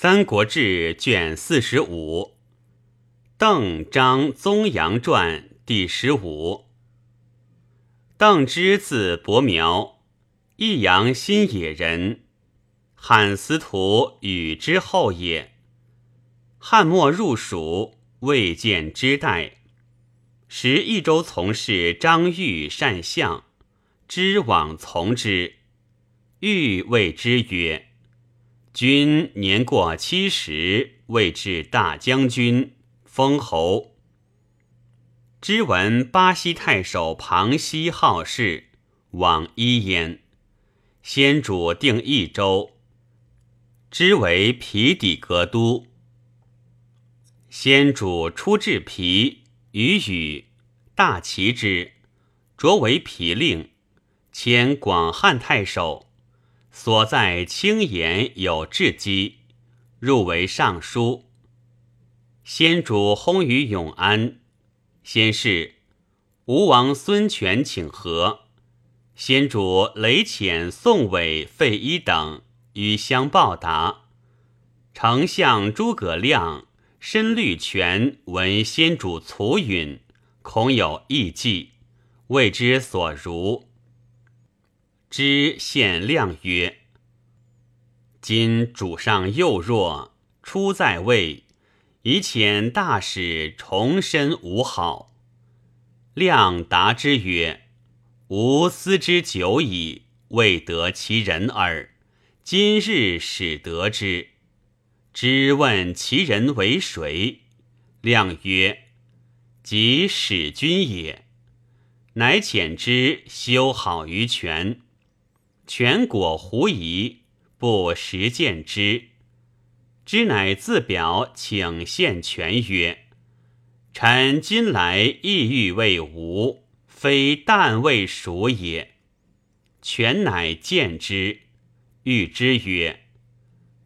三国志》卷四十五，邓张宗阳传第十五。邓芝字伯苗，益阳新野人，汉司徒与之后也。汉末入蜀，未见之代，时益州从事张玉善相，知往从之。欲谓之曰。君年过七十，位至大将军，封侯。知闻巴西太守庞熙好事，往依焉。先主定益州，知为皮底阁都。先主出至皮，与语大齐之，擢为皮令，迁广汉太守。所在清言有志机，入为尚书。先主薨于永安。先是，吴王孙权请和。先主雷遣宋伟、费祎等与相报答。丞相诸葛亮、深虑权闻先主卒允，恐有异计，谓之所如。知献亮曰：“今主上幼弱，初在位，以遣大使重申吾好。”亮答之曰：“吾思之久矣，未得其人耳。今日始得之。知问其人为谁？”亮曰：“即使君也。”乃遣之修好于权。全果狐疑，不实见之。之乃自表，请献权曰：“臣今来意欲为吴，非但为蜀也。”权乃见之，欲之曰：“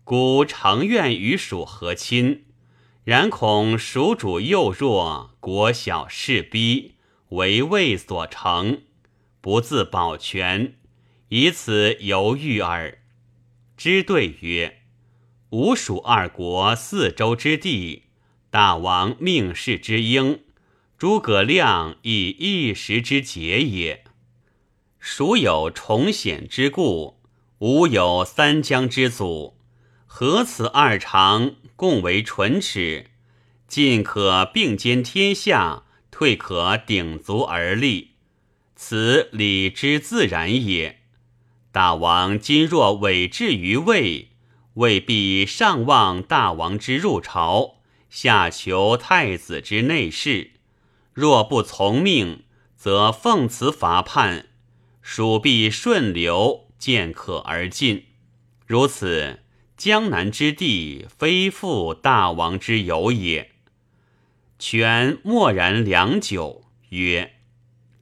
孤诚愿与蜀和亲，然恐蜀主幼弱，国小势逼，为魏所成，不自保全。”以此犹豫耳。之对曰：“吴蜀二国四周之地，大王命世之应，诸葛亮以一时之节也。蜀有重显之故，吴有三江之阻，何此二长共为唇齿？进可并兼天下，退可鼎足而立，此理之自然也。”大王今若委至于魏，未必上望大王之入朝，下求太子之内侍。若不从命，则奉辞伐叛，蜀必顺流，渐可而进。如此，江南之地，非复大王之有也。权默然良久，曰：“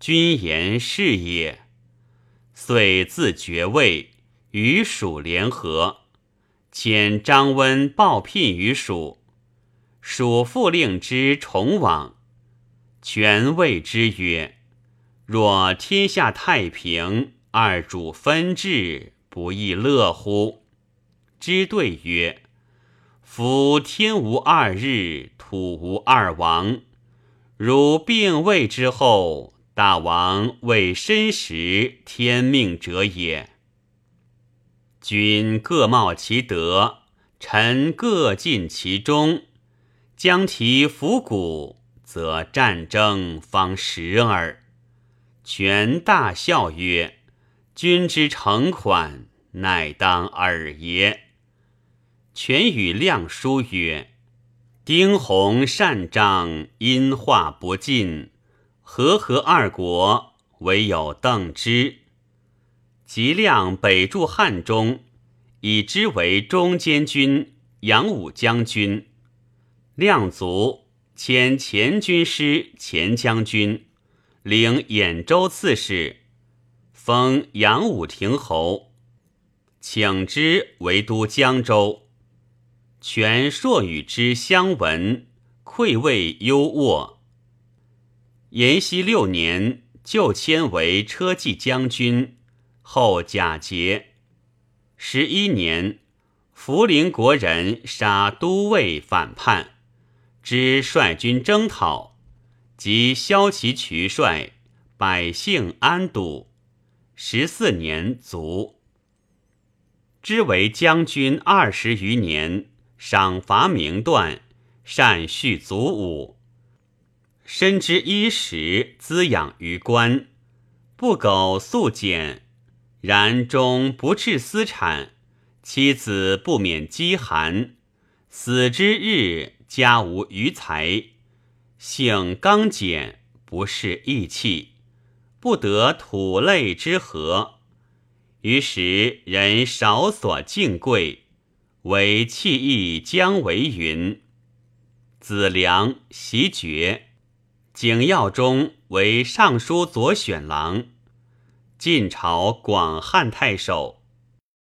君言是也。”遂自爵位，与蜀联合，遣张温报聘于蜀。蜀复令之重往，权谓之曰：“若天下太平，二主分治，不亦乐乎？”之对曰：“夫天无二日，土无二王，汝并位之后。”大王为身时天命者也。君各冒其德，臣各尽其忠。将其伏鼓，则战争方时耳。权大笑曰：“君之诚款，乃当尔也。”权与亮书曰：“丁弘善章，因化不尽。”和合二国，唯有邓芝。吉亮北驻汉中，以之为中监军、扬武将军。亮卒，迁前军师、前将军，领兖州刺史，封扬武亭侯，请之为都江州。权硕与之相闻，愧谓优渥。延熙六年，就迁为车骑将军，后假节。十一年，涪陵国人杀都尉反叛，知率军征讨，即削其渠帅，百姓安堵。十四年卒。知为将军二十余年，赏罚明断，善恤祖武，身之衣食滋养于官，不苟素俭，然终不致私产。妻子不免饥寒，死之日家无余财，性刚简，不是义气，不得土类之和。于时人少所敬贵，唯弃义将为云。子良袭爵，景耀中为尚书左选郎，晋朝广汉太守。